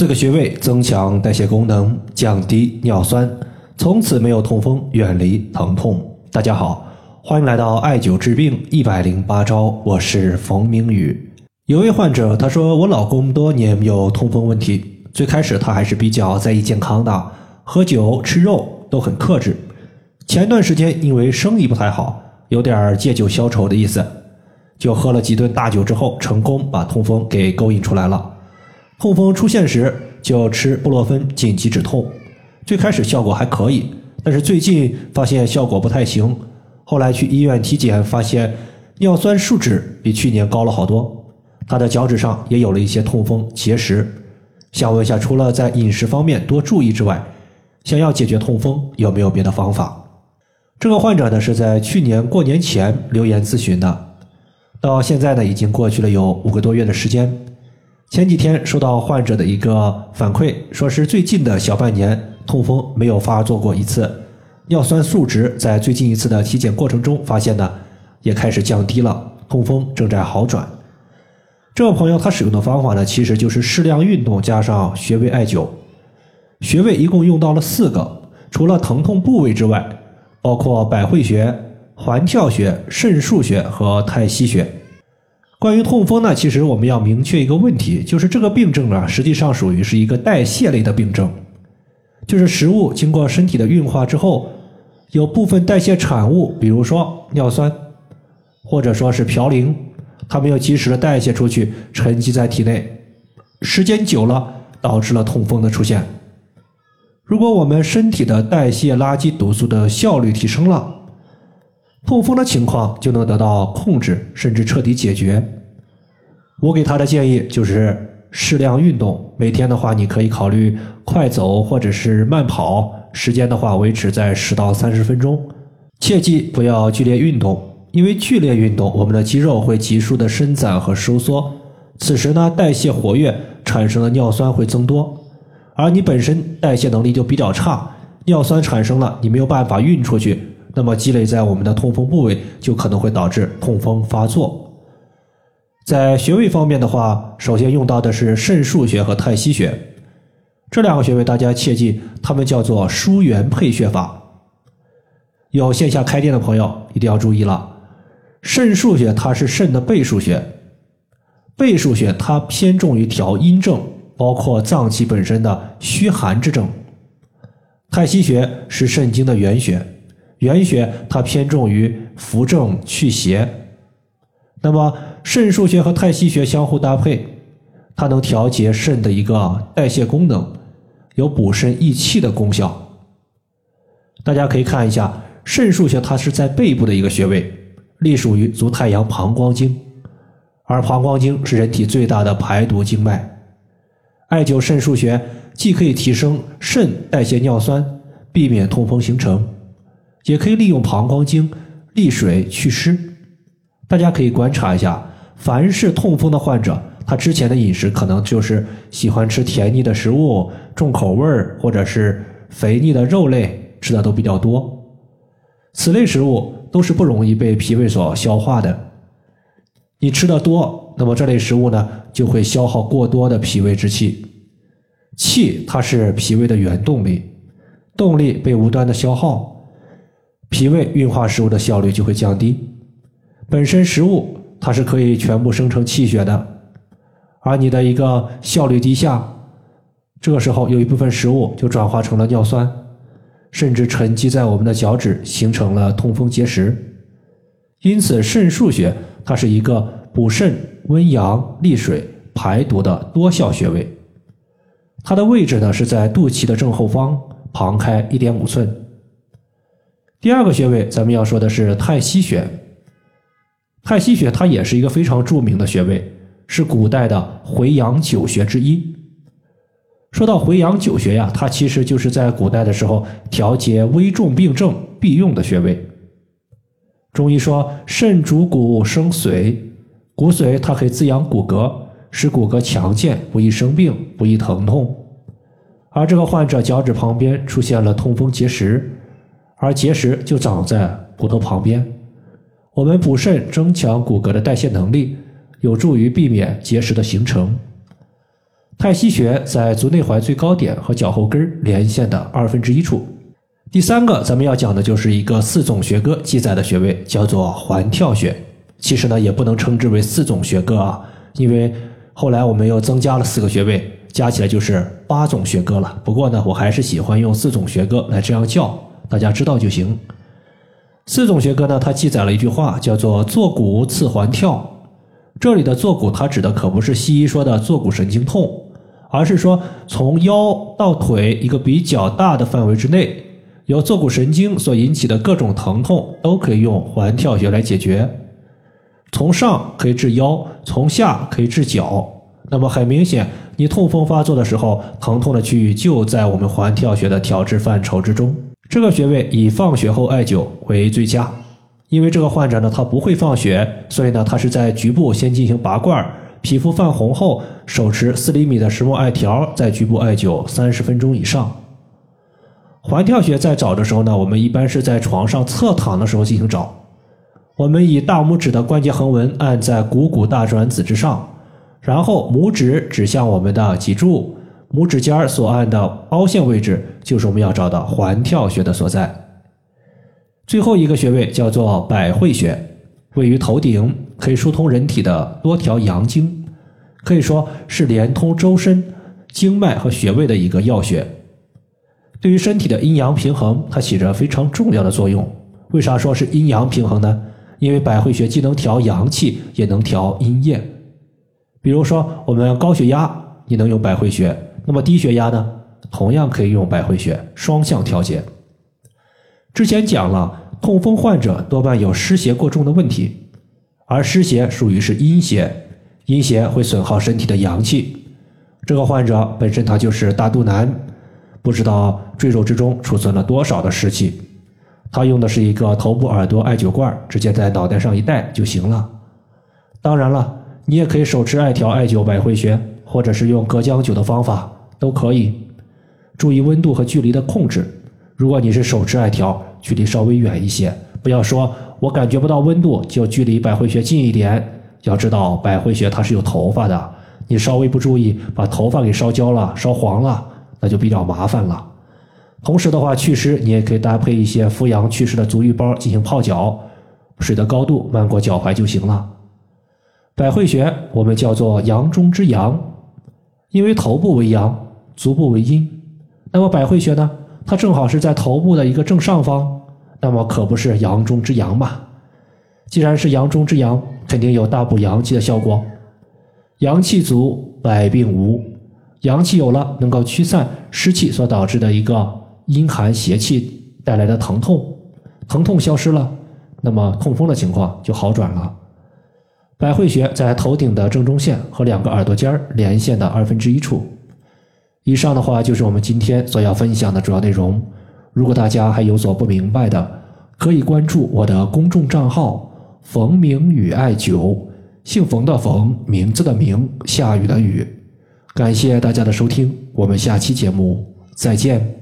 四个穴位增强代谢功能，降低尿酸，从此没有痛风，远离疼痛。大家好，欢迎来到艾灸治病一百零八招，我是冯明宇。有位患者他说，我老公多年有痛风问题，最开始他还是比较在意健康的，喝酒吃肉都很克制。前段时间因为生意不太好，有点借酒消愁的意思，就喝了几顿大酒之后，成功把痛风给勾引出来了。痛风出现时就吃布洛芬紧急止痛，最开始效果还可以，但是最近发现效果不太行。后来去医院体检，发现尿酸数值比去年高了好多，他的脚趾上也有了一些痛风结石。想问一下，除了在饮食方面多注意之外，想要解决痛风有没有别的方法？这个患者呢是在去年过年前留言咨询的，到现在呢已经过去了有五个多月的时间。前几天收到患者的一个反馈，说是最近的小半年痛风没有发作过一次，尿酸数值在最近一次的体检过程中发现呢也开始降低了，痛风正在好转。这位朋友他使用的方法呢其实就是适量运动加上穴位艾灸，穴位一共用到了四个，除了疼痛部位之外，包括百会穴、环跳穴、肾腧穴和太溪穴。关于痛风呢，其实我们要明确一个问题，就是这个病症啊，实际上属于是一个代谢类的病症，就是食物经过身体的运化之后，有部分代谢产物，比如说尿酸，或者说是嘌呤，它没有及时的代谢出去，沉积在体内，时间久了导致了痛风的出现。如果我们身体的代谢垃圾毒素的效率提升了，痛风的情况就能得到控制，甚至彻底解决。我给他的建议就是适量运动，每天的话你可以考虑快走或者是慢跑，时间的话维持在十到三十分钟。切记不要剧烈运动，因为剧烈运动，我们的肌肉会急速的伸展和收缩，此时呢代谢活跃，产生的尿酸会增多，而你本身代谢能力就比较差，尿酸产生了，你没有办法运出去。那么积累在我们的痛风部位，就可能会导致痛风发作。在穴位方面的话，首先用到的是肾腧穴和太溪穴，这两个穴位大家切记，它们叫做疏元配穴法。有线下开店的朋友一定要注意了，肾腧穴它是肾的背腧穴，背腧穴它偏重于调阴症，包括脏器本身的虚寒之症。太溪穴是肾经的原穴。原穴它偏重于扶正祛邪，那么肾腧穴和太溪穴相互搭配，它能调节肾的一个代谢功能，有补肾益气的功效。大家可以看一下，肾腧穴它是在背部的一个穴位，隶属于足太阳膀胱经，而膀胱经是人体最大的排毒经脉。艾灸肾腧穴，既可以提升肾代谢尿酸，避免痛风形成。也可以利用膀胱经利水祛湿。大家可以观察一下，凡是痛风的患者，他之前的饮食可能就是喜欢吃甜腻的食物、重口味儿，或者是肥腻的肉类吃的都比较多。此类食物都是不容易被脾胃所消化的。你吃的多，那么这类食物呢就会消耗过多的脾胃之气。气它是脾胃的原动力，动力被无端的消耗。脾胃运化食物的效率就会降低，本身食物它是可以全部生成气血的，而你的一个效率低下，这个时候有一部分食物就转化成了尿酸，甚至沉积在我们的脚趾，形成了痛风结石。因此，肾腧穴它是一个补肾、温阳、利水、排毒的多效穴位，它的位置呢是在肚脐的正后方，旁开一点五寸。第二个穴位，咱们要说的是太溪穴。太溪穴它也是一个非常著名的穴位，是古代的回阳九穴之一。说到回阳九穴呀，它其实就是在古代的时候调节危重病症必用的穴位。中医说肾主骨生髓，骨髓它可以滋养骨骼，使骨骼强健，不易生病，不易疼痛。而这个患者脚趾旁边出现了痛风结石。而结石就长在骨头旁边，我们补肾增强骨骼的代谢能力，有助于避免结石的形成。太溪穴在足内踝最高点和脚后跟连线的二分之一处。第三个，咱们要讲的就是一个四种学科记载的穴位，叫做环跳穴。其实呢，也不能称之为四种学科啊，因为后来我们又增加了四个穴位，加起来就是八种学科了。不过呢，我还是喜欢用四种学科来这样叫，大家知道就行。四种学科呢，它记载了一句话，叫做“坐骨刺环跳”。这里的坐骨，它指的可不是西医说的坐骨神经痛，而是说从腰到腿一个比较大的范围之内。由坐骨神经所引起的各种疼痛，都可以用环跳穴来解决。从上可以治腰，从下可以治脚。那么很明显，你痛风发作的时候，疼痛的区域就在我们环跳穴的调治范畴之中。这个穴位以放血后艾灸为最佳，因为这个患者呢，他不会放血，所以呢，他是在局部先进行拔罐，皮肤泛红后，手持四厘米的石墨艾条，在局部艾灸三十分钟以上。环跳穴在找的时候呢，我们一般是在床上侧躺的时候进行找。我们以大拇指的关节横纹按在股骨大转子之上，然后拇指指向我们的脊柱，拇指尖所按的凹陷位置就是我们要找的环跳穴的所在。最后一个穴位叫做百会穴，位于头顶，可以疏通人体的多条阳经，可以说是连通周身经脉和穴位的一个要穴。对于身体的阴阳平衡，它起着非常重要的作用。为啥说是阴阳平衡呢？因为百会穴既能调阳气，也能调阴液。比如说，我们高血压，你能用百会穴；那么低血压呢，同样可以用百会穴，双向调节。之前讲了，痛风患者多半有湿邪过重的问题，而湿邪属于是阴邪，阴邪会损耗身体的阳气。这个患者本身他就是大肚腩。不知道赘肉之中储存了多少的湿气，他用的是一个头部耳朵艾灸罐，直接在脑袋上一戴就行了。当然了，你也可以手持艾条艾灸百会穴，或者是用隔姜灸的方法都可以。注意温度和距离的控制。如果你是手持艾条，距离稍微远一些，不要说我感觉不到温度就距离百会穴近一点。要知道百会穴它是有头发的，你稍微不注意，把头发给烧焦了、烧黄了。那就比较麻烦了。同时的话，祛湿你也可以搭配一些扶阳祛湿的足浴包进行泡脚，水的高度漫过脚踝就行了。百会穴我们叫做阳中之阳，因为头部为阳，足部为阴。那么百会穴呢，它正好是在头部的一个正上方，那么可不是阳中之阳嘛？既然是阳中之阳，肯定有大补阳气的效果。阳气足，百病无。阳气有了，能够驱散湿气所导致的一个阴寒邪气带来的疼痛，疼痛消失了，那么痛风的情况就好转了。百会穴在头顶的正中线和两个耳朵尖连线的二分之一处。以上的话就是我们今天所要分享的主要内容。如果大家还有所不明白的，可以关注我的公众账号“冯明宇艾灸”，姓冯的冯，名字的名，下雨的雨。感谢大家的收听，我们下期节目再见。